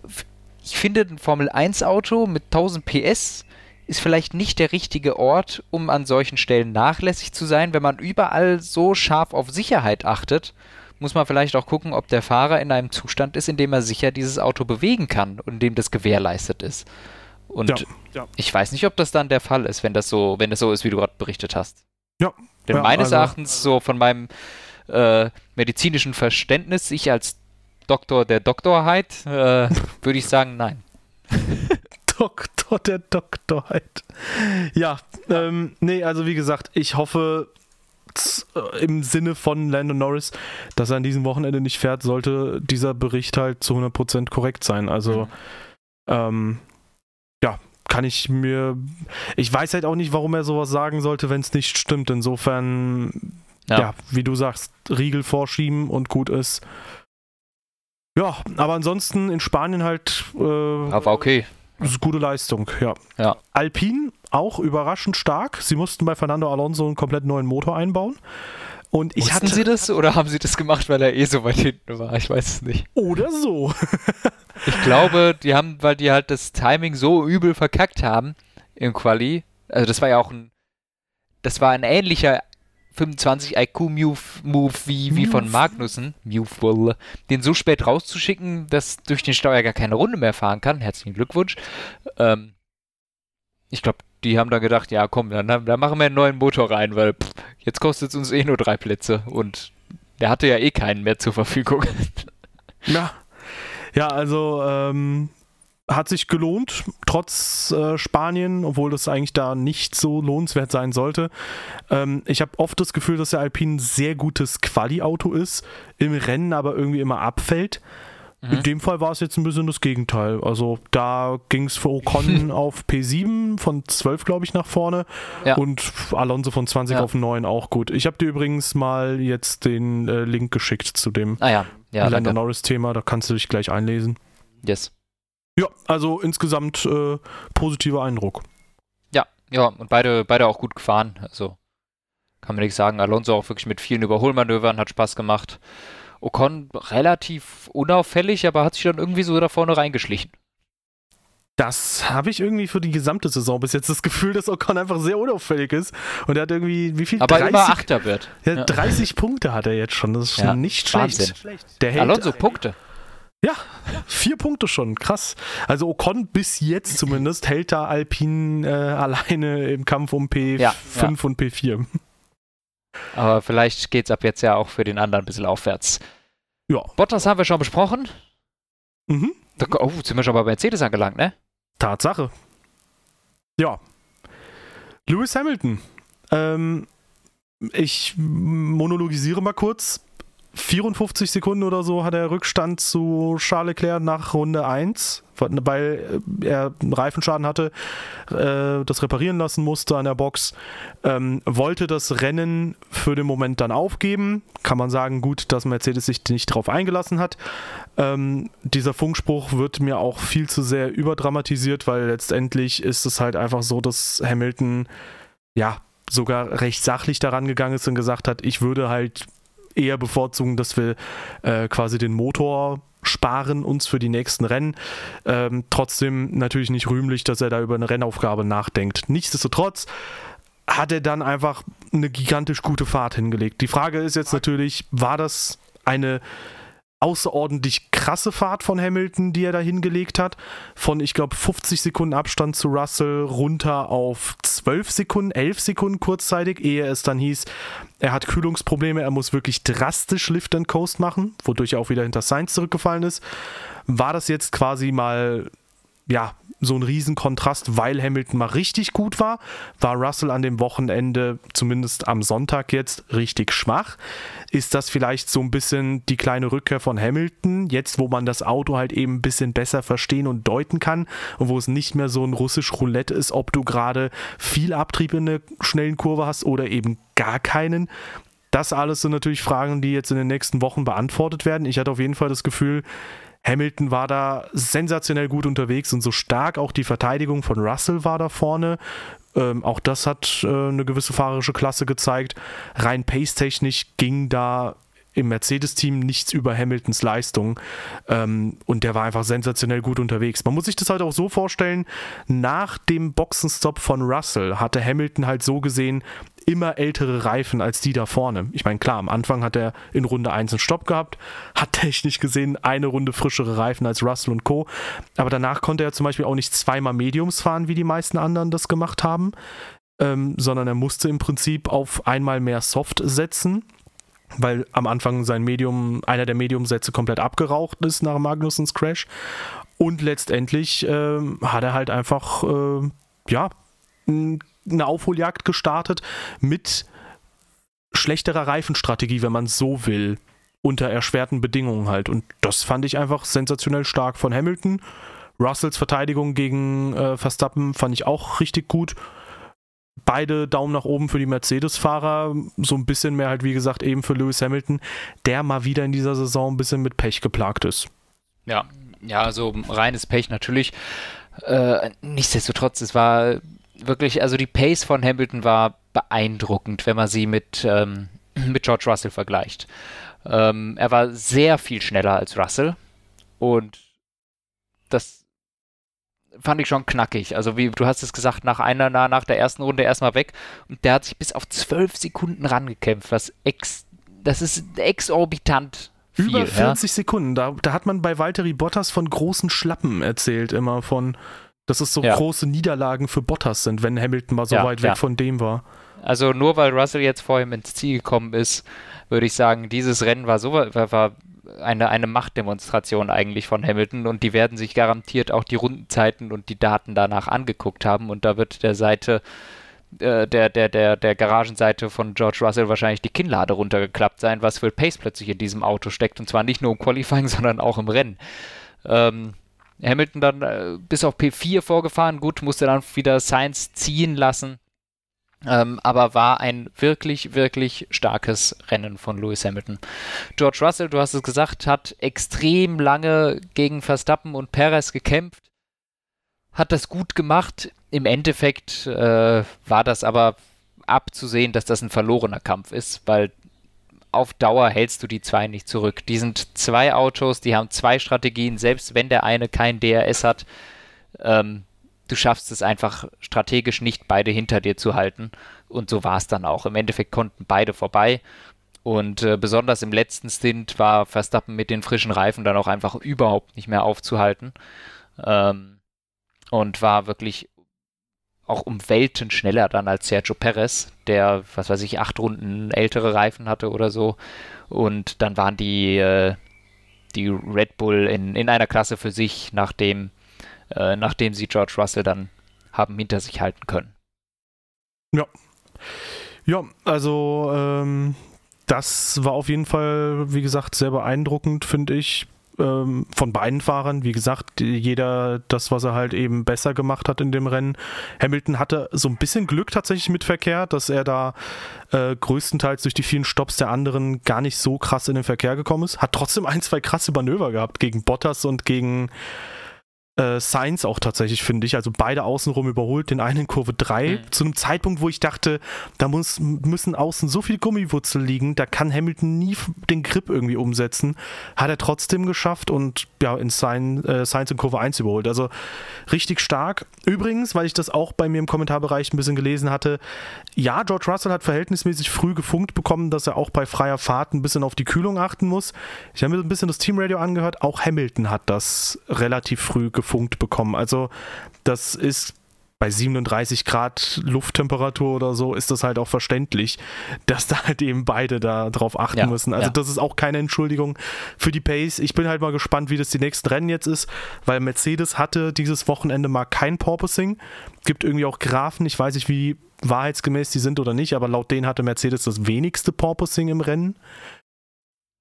ich finde, ein Formel 1 Auto mit 1000 PS ist vielleicht nicht der richtige Ort, um an solchen Stellen nachlässig zu sein. Wenn man überall so scharf auf Sicherheit achtet, muss man vielleicht auch gucken, ob der Fahrer in einem Zustand ist, in dem er sicher dieses Auto bewegen kann und in dem das gewährleistet ist. Und ja, ja. ich weiß nicht, ob das dann der Fall ist, wenn das so, wenn das so ist, wie du gerade berichtet hast. Ja. Denn ja, meines also Erachtens, so von meinem äh, medizinischen Verständnis, ich als Doktor der Doktorheit, äh, *laughs* würde ich sagen, nein. *laughs* *laughs* Doktor der Doktorheit. Ja, ähm, nee, also wie gesagt, ich hoffe äh, im Sinne von Lando Norris, dass er an diesem Wochenende nicht fährt, sollte dieser Bericht halt zu 100% korrekt sein. Also, mhm. ähm, ja, kann ich mir. Ich weiß halt auch nicht, warum er sowas sagen sollte, wenn es nicht stimmt. Insofern, ja. ja. wie du sagst, Riegel vorschieben und gut ist. Ja, aber ansonsten in Spanien halt. Äh, aber okay. Das ist gute Leistung, ja. ja. Alpine auch überraschend stark. Sie mussten bei Fernando Alonso einen komplett neuen Motor einbauen. Und ich Wussten hatte, Sie das oder haben Sie das gemacht, weil er eh so weit hinten war? Ich weiß es nicht. Oder so. *laughs* ich glaube, die haben, weil die halt das Timing so übel verkackt haben im Quali. Also das war ja auch ein, das war ein ähnlicher 25 IQ Move, Move wie, wie von Magnussen, Move, den so spät rauszuschicken, dass durch den Steuer gar keine Runde mehr fahren kann. Herzlichen Glückwunsch. Ähm, ich glaube, die haben dann gedacht, ja komm, dann, dann machen wir einen neuen Motor rein, weil pff, jetzt kostet es uns eh nur drei Plätze und der hatte ja eh keinen mehr zur Verfügung. Ja, ja also ähm, hat sich gelohnt, trotz äh, Spanien, obwohl das eigentlich da nicht so lohnenswert sein sollte. Ähm, ich habe oft das Gefühl, dass der Alpine ein sehr gutes Quali-Auto ist, im Rennen aber irgendwie immer abfällt. Mhm. In dem Fall war es jetzt ein bisschen das Gegenteil. Also da ging es für Ocon *laughs* auf P7 von 12, glaube ich, nach vorne ja. und Alonso von 20 ja. auf 9 auch gut. Ich habe dir übrigens mal jetzt den äh, Link geschickt zu dem ah, ja. Norris-Thema. Da kannst du dich gleich einlesen. Yes. Ja, also insgesamt äh, positiver Eindruck. Ja, ja, und beide, beide auch gut gefahren. Also kann man nicht sagen. Alonso auch wirklich mit vielen Überholmanövern, hat Spaß gemacht. Ocon relativ unauffällig, aber hat sich dann irgendwie so da vorne reingeschlichen. Das habe ich irgendwie für die gesamte Saison bis jetzt das Gefühl, dass Ocon einfach sehr unauffällig ist. Und er hat irgendwie, wie viel? Aber 30, immer Achter wird. Ja, 30 Punkte hat er jetzt schon. Das ist ja, nicht schlecht. Der hält, Alonso Punkte. Ja, vier Punkte schon, krass. Also Ocon bis jetzt zumindest hält da Alpine äh, alleine im Kampf um P5 ja, ja. und P4. Aber vielleicht geht es ab jetzt ja auch für den anderen ein bisschen aufwärts. Ja. Bottas haben wir schon besprochen. Mhm. Da, oh, sind wir schon bei Mercedes angelangt, ne? Tatsache. Ja. Lewis Hamilton. Ähm, ich monologisiere mal kurz. 54 Sekunden oder so hat er Rückstand zu Charles Leclerc nach Runde 1, weil äh, er einen Reifenschaden hatte, äh, das reparieren lassen musste an der Box. Ähm, wollte das Rennen für den Moment dann aufgeben. Kann man sagen, gut, dass Mercedes sich nicht darauf eingelassen hat. Ähm, dieser Funkspruch wird mir auch viel zu sehr überdramatisiert, weil letztendlich ist es halt einfach so, dass Hamilton ja sogar recht sachlich daran gegangen ist und gesagt hat, ich würde halt eher bevorzugen, dass wir äh, quasi den Motor sparen uns für die nächsten Rennen. Ähm, trotzdem natürlich nicht rühmlich, dass er da über eine Rennaufgabe nachdenkt. Nichtsdestotrotz hat er dann einfach eine gigantisch gute Fahrt hingelegt. Die Frage ist jetzt natürlich, war das eine außerordentlich krasse Fahrt von Hamilton, die er da hingelegt hat. Von, ich glaube, 50 Sekunden Abstand zu Russell runter auf 12 Sekunden, 11 Sekunden kurzzeitig, ehe es dann hieß, er hat Kühlungsprobleme, er muss wirklich drastisch Lift and Coast machen, wodurch er auch wieder hinter Sainz zurückgefallen ist. War das jetzt quasi mal, ja, so ein Riesenkontrast, weil Hamilton mal richtig gut war, war Russell an dem Wochenende, zumindest am Sonntag jetzt, richtig schwach. Ist das vielleicht so ein bisschen die kleine Rückkehr von Hamilton, jetzt wo man das Auto halt eben ein bisschen besser verstehen und deuten kann und wo es nicht mehr so ein russisch Roulette ist, ob du gerade viel Abtrieb in einer schnellen Kurve hast oder eben gar keinen. Das alles sind natürlich Fragen, die jetzt in den nächsten Wochen beantwortet werden. Ich hatte auf jeden Fall das Gefühl, Hamilton war da sensationell gut unterwegs und so stark auch die Verteidigung von Russell war da vorne. Ähm, auch das hat äh, eine gewisse fahrerische Klasse gezeigt. Rein pace-technisch ging da im Mercedes-Team nichts über Hamiltons Leistung. Ähm, und der war einfach sensationell gut unterwegs. Man muss sich das halt auch so vorstellen, nach dem Boxenstopp von Russell hatte Hamilton halt so gesehen immer ältere Reifen als die da vorne. Ich meine, klar, am Anfang hat er in Runde 1 einen Stopp gehabt, hat technisch gesehen eine Runde frischere Reifen als Russell und Co. Aber danach konnte er zum Beispiel auch nicht zweimal Mediums fahren, wie die meisten anderen das gemacht haben, ähm, sondern er musste im Prinzip auf einmal mehr Soft setzen weil am Anfang sein Medium, einer der Mediumsätze komplett abgeraucht ist nach Magnusens Crash. Und letztendlich äh, hat er halt einfach, äh, ja, eine Aufholjagd gestartet mit schlechterer Reifenstrategie, wenn man so will, unter erschwerten Bedingungen halt. Und das fand ich einfach sensationell stark von Hamilton. Russells Verteidigung gegen äh, Verstappen fand ich auch richtig gut. Beide Daumen nach oben für die Mercedes-Fahrer, so ein bisschen mehr halt, wie gesagt, eben für Lewis Hamilton, der mal wieder in dieser Saison ein bisschen mit Pech geplagt ist. Ja, ja, also reines Pech natürlich. Äh, nichtsdestotrotz, es war wirklich, also die Pace von Hamilton war beeindruckend, wenn man sie mit, ähm, *clears throat* mit George Russell vergleicht. Ähm, er war sehr viel schneller als Russell und das fand ich schon knackig. Also wie du hast es gesagt, nach einer nach der ersten Runde erstmal weg und der hat sich bis auf zwölf Sekunden rangekämpft, was ex, das ist exorbitant. Viel, Über 40 ja? Sekunden. Da, da hat man bei Valtteri Bottas von großen Schlappen erzählt, immer von dass es so ja. große Niederlagen für Bottas sind, wenn Hamilton mal so ja, weit weg von dem war. Also nur weil Russell jetzt vor ihm ins Ziel gekommen ist, würde ich sagen, dieses Rennen war so war eine, eine Machtdemonstration eigentlich von Hamilton und die werden sich garantiert auch die Rundenzeiten und die Daten danach angeguckt haben und da wird der Seite äh, der, der, der, der Garagenseite von George Russell wahrscheinlich die Kinnlade runtergeklappt sein, was für Pace plötzlich in diesem Auto steckt und zwar nicht nur im Qualifying, *laughs* sondern auch im Rennen. Ähm, Hamilton dann äh, bis auf P4 vorgefahren, gut, musste dann wieder Sainz ziehen lassen. Ähm, aber war ein wirklich, wirklich starkes Rennen von Lewis Hamilton. George Russell, du hast es gesagt, hat extrem lange gegen Verstappen und Perez gekämpft, hat das gut gemacht. Im Endeffekt äh, war das aber abzusehen, dass das ein verlorener Kampf ist, weil auf Dauer hältst du die zwei nicht zurück. Die sind zwei Autos, die haben zwei Strategien, selbst wenn der eine kein DRS hat. Ähm, du schaffst es einfach strategisch nicht, beide hinter dir zu halten. Und so war es dann auch. Im Endeffekt konnten beide vorbei. Und äh, besonders im letzten Stint war Verstappen mit den frischen Reifen dann auch einfach überhaupt nicht mehr aufzuhalten. Ähm, und war wirklich auch um Welten schneller dann als Sergio Perez, der, was weiß ich, acht Runden ältere Reifen hatte oder so. Und dann waren die, äh, die Red Bull in, in einer Klasse für sich, nachdem, äh, nachdem sie George Russell dann haben hinter sich halten können. Ja. Ja, also ähm, das war auf jeden Fall, wie gesagt, sehr beeindruckend, finde ich ähm, von beiden Fahrern. Wie gesagt, jeder das, was er halt eben besser gemacht hat in dem Rennen. Hamilton hatte so ein bisschen Glück tatsächlich mit Verkehr, dass er da äh, größtenteils durch die vielen Stops der anderen gar nicht so krass in den Verkehr gekommen ist. Hat trotzdem ein, zwei krasse Manöver gehabt gegen Bottas und gegen äh, Sainz auch tatsächlich, finde ich. Also beide außenrum überholt, den einen in Kurve 3, mhm. zu einem Zeitpunkt, wo ich dachte, da muss, müssen außen so viel Gummiwurzel liegen, da kann Hamilton nie den Grip irgendwie umsetzen. Hat er trotzdem geschafft und ja, in Sainz, äh, Sainz in Kurve 1 überholt. Also richtig stark. Übrigens, weil ich das auch bei mir im Kommentarbereich ein bisschen gelesen hatte, ja, George Russell hat verhältnismäßig früh gefunkt bekommen, dass er auch bei freier Fahrt ein bisschen auf die Kühlung achten muss. Ich habe mir ein bisschen das Teamradio angehört, auch Hamilton hat das relativ früh gefunkt gefunkt bekommen. Also das ist bei 37 Grad Lufttemperatur oder so ist das halt auch verständlich, dass da halt eben beide da drauf achten ja, müssen. Also ja. das ist auch keine Entschuldigung für die Pace. Ich bin halt mal gespannt, wie das die nächsten Rennen jetzt ist, weil Mercedes hatte dieses Wochenende mal kein Porpoising. Gibt irgendwie auch Graphen, ich weiß nicht, wie wahrheitsgemäß die sind oder nicht, aber laut denen hatte Mercedes das wenigste Porpoising im Rennen.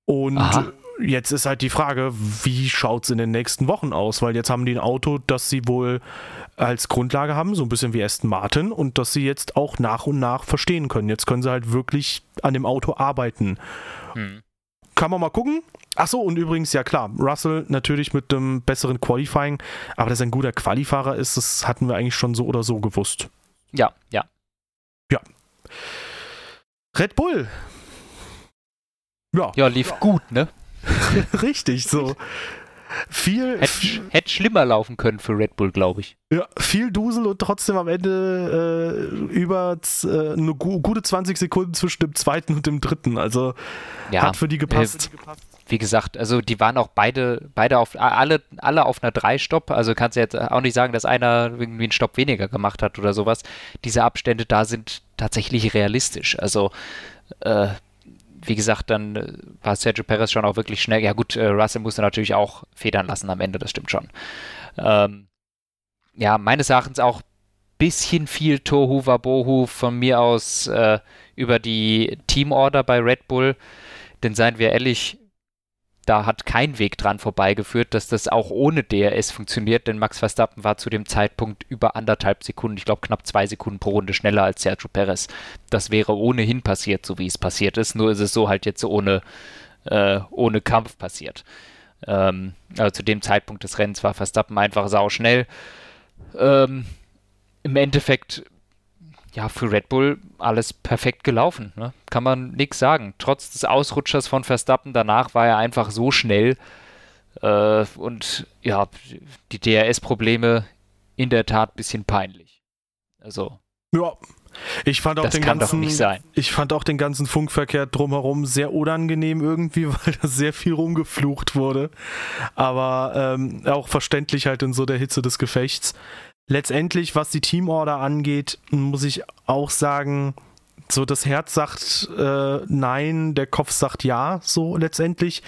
Und Aha jetzt ist halt die Frage, wie schaut es in den nächsten Wochen aus? Weil jetzt haben die ein Auto, das sie wohl als Grundlage haben, so ein bisschen wie Aston Martin, und das sie jetzt auch nach und nach verstehen können. Jetzt können sie halt wirklich an dem Auto arbeiten. Hm. Kann man mal gucken. Achso, und übrigens, ja klar, Russell natürlich mit einem besseren Qualifying, aber dass er ein guter Qualifahrer ist, das hatten wir eigentlich schon so oder so gewusst. Ja, ja. Ja. Red Bull. Ja. Ja, lief ja. gut, ne? *laughs* Richtig, so. Viel. Hätte, hätte schlimmer laufen können für Red Bull, glaube ich. Ja, viel Dusel und trotzdem am Ende äh, über äh, eine gu gute 20 Sekunden zwischen dem zweiten und dem dritten. Also ja, hat für die gepasst. Äh, wie gesagt, also die waren auch beide, beide auf alle, alle auf einer 3-Stopp. Also kannst du jetzt auch nicht sagen, dass einer irgendwie einen Stopp weniger gemacht hat oder sowas. Diese Abstände da sind tatsächlich realistisch. Also äh, wie gesagt, dann äh, war Sergio Perez schon auch wirklich schnell. Ja gut, äh, Russell musste natürlich auch federn lassen am Ende, das stimmt schon. Ähm, ja, meines Erachtens auch bisschen viel Tohu Wabohu von mir aus äh, über die Teamorder bei Red Bull. Denn seien wir ehrlich, da hat kein Weg dran vorbeigeführt, dass das auch ohne DRS funktioniert, denn Max Verstappen war zu dem Zeitpunkt über anderthalb Sekunden, ich glaube knapp zwei Sekunden pro Runde schneller als Sergio Perez. Das wäre ohnehin passiert, so wie es passiert ist, nur ist es so halt jetzt ohne, äh, ohne Kampf passiert. Ähm, also zu dem Zeitpunkt des Rennens war Verstappen einfach sau schnell. Ähm, Im Endeffekt ja, für Red Bull alles perfekt gelaufen. Ne? Kann man nichts sagen. Trotz des Ausrutschers von Verstappen danach war er einfach so schnell. Äh, und ja, die DRS-Probleme in der Tat ein bisschen peinlich. Also. Ja. Ich fand auch das den kann ganzen, doch nicht sein. Ich fand auch den ganzen Funkverkehr drumherum sehr unangenehm irgendwie, *laughs* weil da sehr viel rumgeflucht wurde. Aber ähm, auch verständlich halt in so der Hitze des Gefechts letztendlich, was die Teamorder angeht, muss ich auch sagen, so das Herz sagt äh, nein, der Kopf sagt ja, so letztendlich.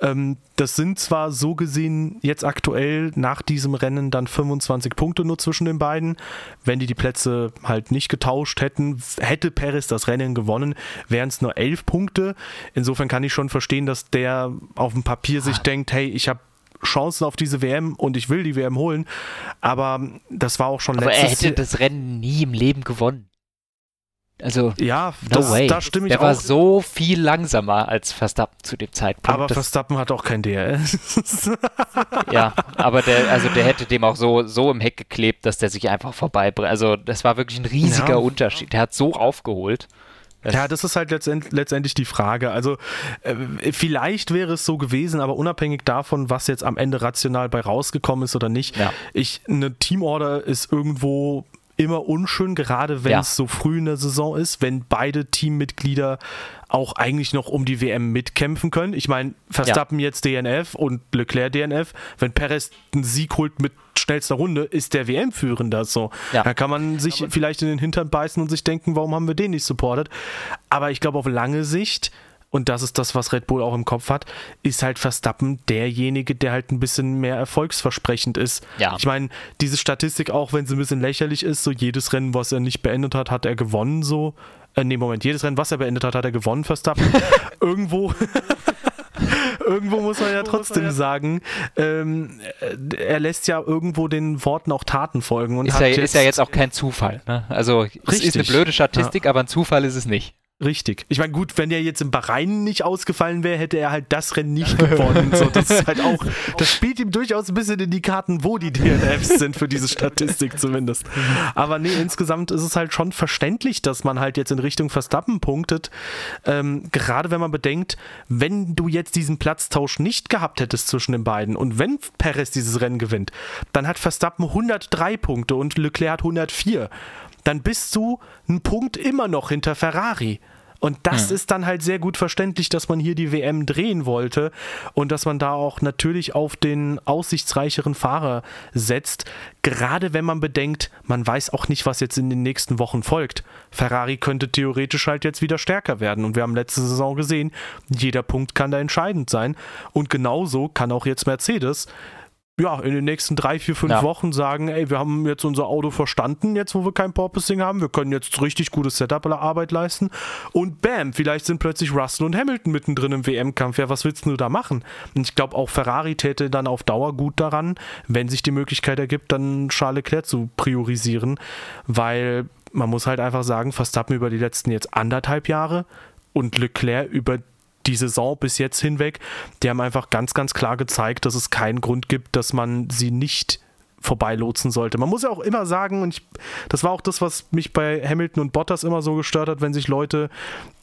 Ähm, das sind zwar so gesehen jetzt aktuell nach diesem Rennen dann 25 Punkte nur zwischen den beiden. Wenn die die Plätze halt nicht getauscht hätten, hätte Paris das Rennen gewonnen, wären es nur 11 Punkte. Insofern kann ich schon verstehen, dass der auf dem Papier sich ah. denkt, hey, ich habe Chancen auf diese WM und ich will die WM holen. Aber das war auch schon Aber letztes er hätte das Rennen nie im Leben gewonnen. Also, ja, no das, way. da stimme ich Der auch. war so viel langsamer als Verstappen zu dem Zeitpunkt. Aber das Verstappen hat auch kein DRS. *laughs* ja, aber der, also der hätte dem auch so, so im Heck geklebt, dass der sich einfach vorbei. Also, das war wirklich ein riesiger ja. Unterschied. Der hat so aufgeholt. Ja, das ist halt letztend, letztendlich die Frage. Also äh, vielleicht wäre es so gewesen, aber unabhängig davon, was jetzt am Ende rational bei rausgekommen ist oder nicht, ja. ich, eine Teamorder ist irgendwo immer unschön, gerade wenn ja. es so früh in der Saison ist, wenn beide Teammitglieder auch eigentlich noch um die WM mitkämpfen können. Ich meine, Verstappen ja. jetzt DNF und Leclerc DNF. Wenn Perez einen Sieg holt mit schnellster Runde, ist der WM-Führender so. Ja. Da kann man sich Aber vielleicht in den Hintern beißen und sich denken, warum haben wir den nicht supportet? Aber ich glaube, auf lange Sicht und das ist das, was Red Bull auch im Kopf hat, ist halt Verstappen derjenige, der halt ein bisschen mehr erfolgsversprechend ist. Ja. Ich meine, diese Statistik, auch wenn sie ein bisschen lächerlich ist, so jedes Rennen, was er nicht beendet hat, hat er gewonnen, so. Äh, nee, Moment, jedes Rennen, was er beendet hat, hat er gewonnen, Verstappen. *laughs* Irgendwo. *laughs* irgendwo muss man ja trotzdem ja sagen, ähm, er lässt ja irgendwo den Worten auch Taten folgen. Und ist, ja, ist ja jetzt auch kein Zufall. Ne? Also, es ist eine blöde Statistik, ja. aber ein Zufall ist es nicht. Richtig. Ich meine, gut, wenn er jetzt im Bahrain nicht ausgefallen wäre, hätte er halt das Rennen nicht *laughs* gewonnen. so, das ist halt auch, das *laughs* spielt ihm durchaus ein bisschen in die Karten, wo die DNFs sind für diese Statistik zumindest. Aber nee, insgesamt ist es halt schon verständlich, dass man halt jetzt in Richtung Verstappen punktet. Ähm, gerade wenn man bedenkt, wenn du jetzt diesen Platztausch nicht gehabt hättest zwischen den beiden und wenn Perez dieses Rennen gewinnt, dann hat Verstappen 103 Punkte und Leclerc hat 104 dann bist du einen Punkt immer noch hinter Ferrari. Und das hm. ist dann halt sehr gut verständlich, dass man hier die WM drehen wollte und dass man da auch natürlich auf den aussichtsreicheren Fahrer setzt. Gerade wenn man bedenkt, man weiß auch nicht, was jetzt in den nächsten Wochen folgt. Ferrari könnte theoretisch halt jetzt wieder stärker werden und wir haben letzte Saison gesehen, jeder Punkt kann da entscheidend sein. Und genauso kann auch jetzt Mercedes ja, in den nächsten drei, vier, fünf ja. Wochen sagen, ey, wir haben jetzt unser Auto verstanden, jetzt wo wir kein Porpoising haben, wir können jetzt richtig gutes Setup aller Arbeit leisten und bam, vielleicht sind plötzlich Russell und Hamilton mittendrin im WM-Kampf. Ja, was willst du da machen? Und ich glaube, auch Ferrari täte dann auf Dauer gut daran, wenn sich die Möglichkeit ergibt, dann Charles Leclerc zu priorisieren, weil man muss halt einfach sagen, Verstappen über die letzten jetzt anderthalb Jahre und Leclerc über die Saison bis jetzt hinweg, die haben einfach ganz, ganz klar gezeigt, dass es keinen Grund gibt, dass man sie nicht vorbeilotsen sollte. Man muss ja auch immer sagen, und ich, das war auch das, was mich bei Hamilton und Bottas immer so gestört hat, wenn sich Leute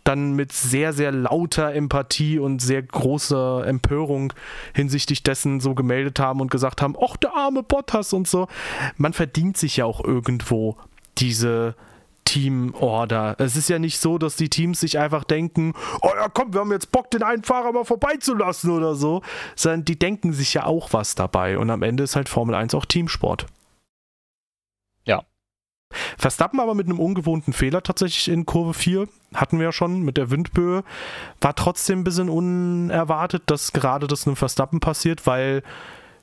dann mit sehr, sehr lauter Empathie und sehr großer Empörung hinsichtlich dessen so gemeldet haben und gesagt haben, ach, der arme Bottas und so. Man verdient sich ja auch irgendwo diese Teamorder. Es ist ja nicht so, dass die Teams sich einfach denken, oh ja, komm, wir haben jetzt Bock, den einen Fahrer mal vorbeizulassen oder so, sondern die denken sich ja auch was dabei. Und am Ende ist halt Formel 1 auch Teamsport. Ja. Verstappen aber mit einem ungewohnten Fehler tatsächlich in Kurve 4, hatten wir ja schon mit der Windböe, war trotzdem ein bisschen unerwartet, dass gerade das einem Verstappen passiert, weil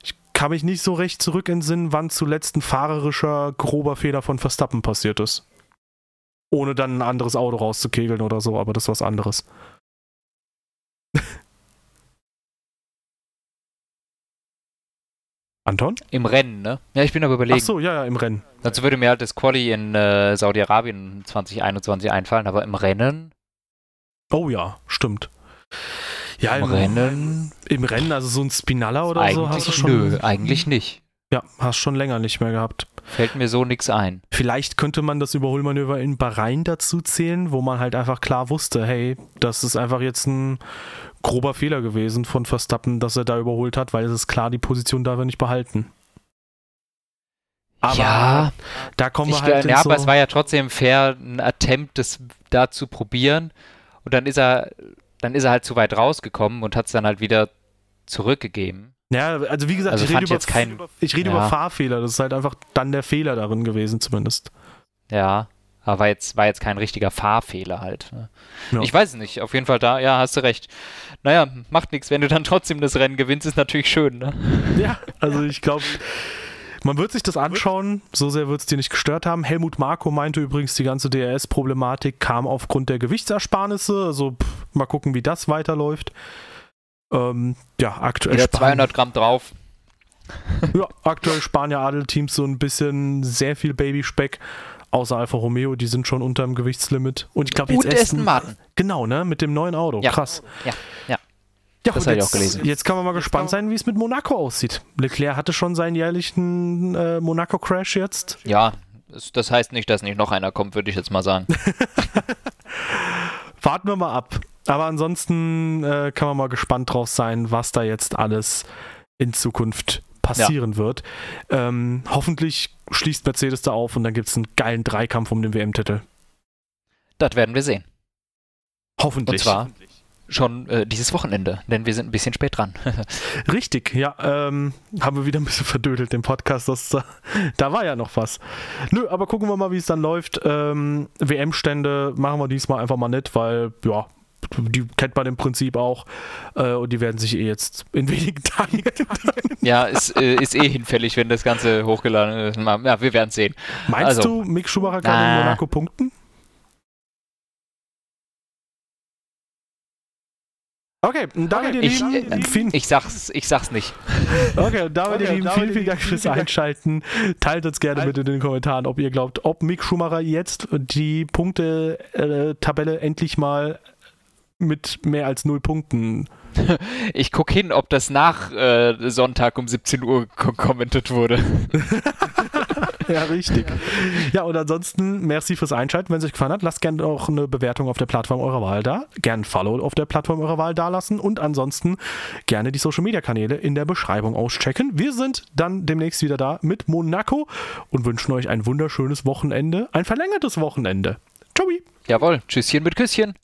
ich kann mich nicht so recht zurück entsinnen, wann zuletzt ein fahrerischer, grober Fehler von Verstappen passiert ist ohne dann ein anderes Auto rauszukegeln oder so, aber das ist was anderes. *laughs* Anton? Im Rennen, ne? Ja, ich bin aber überlegen. Ach so, ja, ja, im Rennen. Dazu würde mir halt das Quali in äh, Saudi-Arabien 2021 einfallen, aber im Rennen? Oh ja, stimmt. Ja, im, im Rennen. Im Rennen, also so ein Spinalla oder so hast du schon. Nö, eigentlich nicht. Ja, hast schon länger nicht mehr gehabt. Fällt mir so nichts ein. Vielleicht könnte man das Überholmanöver in Bahrain dazu zählen, wo man halt einfach klar wusste, hey, das ist einfach jetzt ein grober Fehler gewesen von Verstappen, dass er da überholt hat, weil es ist klar, die Position darf er nicht behalten. Aber ja, da kommen wir halt. Ja, so aber es war ja trotzdem fair, ein Attempt, das da zu probieren. Und dann ist er, dann ist er halt zu weit rausgekommen und hat es dann halt wieder zurückgegeben. Ja, also wie gesagt, also ich rede, über, kein, ich rede ja. über Fahrfehler. Das ist halt einfach dann der Fehler darin gewesen, zumindest. Ja, aber war jetzt, war jetzt kein richtiger Fahrfehler halt. Ne? Ja. Ich weiß es nicht. Auf jeden Fall da, ja, hast du recht. Naja, macht nichts. Wenn du dann trotzdem das Rennen gewinnst, ist natürlich schön, ne? Ja, also ich glaube. Man wird sich das anschauen, so sehr wird es dir nicht gestört haben. Helmut Marko meinte übrigens, die ganze DRS-Problematik kam aufgrund der Gewichtsersparnisse. Also pff, mal gucken, wie das weiterläuft. Ähm, ja, aktuell. Wieder 200 Gramm drauf. *laughs* ja, aktuell sparen ja Adelteams so ein bisschen sehr viel Babyspeck. Außer Alfa Romeo, die sind schon unter dem Gewichtslimit. Und ich glaube jetzt Und Aston Martin. Genau, ne? Mit dem neuen Auto. Ja. Krass. Ja, ja. Ja, das habe ich auch gelesen. Jetzt kann man mal gespannt sein, wie es mit Monaco aussieht. Leclerc hatte schon seinen jährlichen äh, Monaco-Crash jetzt. Ja, das heißt nicht, dass nicht noch einer kommt, würde ich jetzt mal sagen. *laughs* Warten wir mal ab. Aber ansonsten äh, kann man mal gespannt drauf sein, was da jetzt alles in Zukunft passieren ja. wird. Ähm, hoffentlich schließt Mercedes da auf und dann gibt es einen geilen Dreikampf um den WM-Titel. Das werden wir sehen. Hoffentlich. Und zwar schon äh, dieses Wochenende, denn wir sind ein bisschen spät dran. *laughs* Richtig, ja. Ähm, haben wir wieder ein bisschen verdödelt den Podcast. Das, da war ja noch was. Nö, aber gucken wir mal, wie es dann läuft. Ähm, WM-Stände machen wir diesmal einfach mal nicht, weil, ja, die kennt man im Prinzip auch äh, und die werden sich eh jetzt in wenigen *laughs* Tagen. *laughs* ja, ist, äh, ist eh hinfällig, wenn das Ganze hochgeladen ist. Ja, wir werden sehen. Meinst also, du, Mick Schumacher kann na, in Monaco punkten? Okay, damit okay. ihr Lieben, ich, äh, ich, sag's, ich sag's nicht. *laughs* Okay, damit okay, ihr Lieben, vielen, vielen Dank fürs Einschalten. Teilt uns gerne bitte in den Kommentaren, ob ihr glaubt, ob Mick Schumacher jetzt die Punkte-Tabelle äh, endlich mal mit mehr als null Punkten *laughs* ich gucke hin, ob das nach äh, Sonntag um 17 Uhr kommentiert wurde. *laughs* ja, richtig. Ja, und ansonsten, merci fürs Einschalten. Wenn es euch gefallen hat, lasst gerne auch eine Bewertung auf der Plattform eurer Wahl da. Gerne ein Follow auf der Plattform eurer Wahl da lassen und ansonsten gerne die Social Media Kanäle in der Beschreibung auschecken. Wir sind dann demnächst wieder da mit Monaco und wünschen euch ein wunderschönes Wochenende, ein verlängertes Wochenende. Ciao. Jawohl, Tschüsschen mit Küsschen.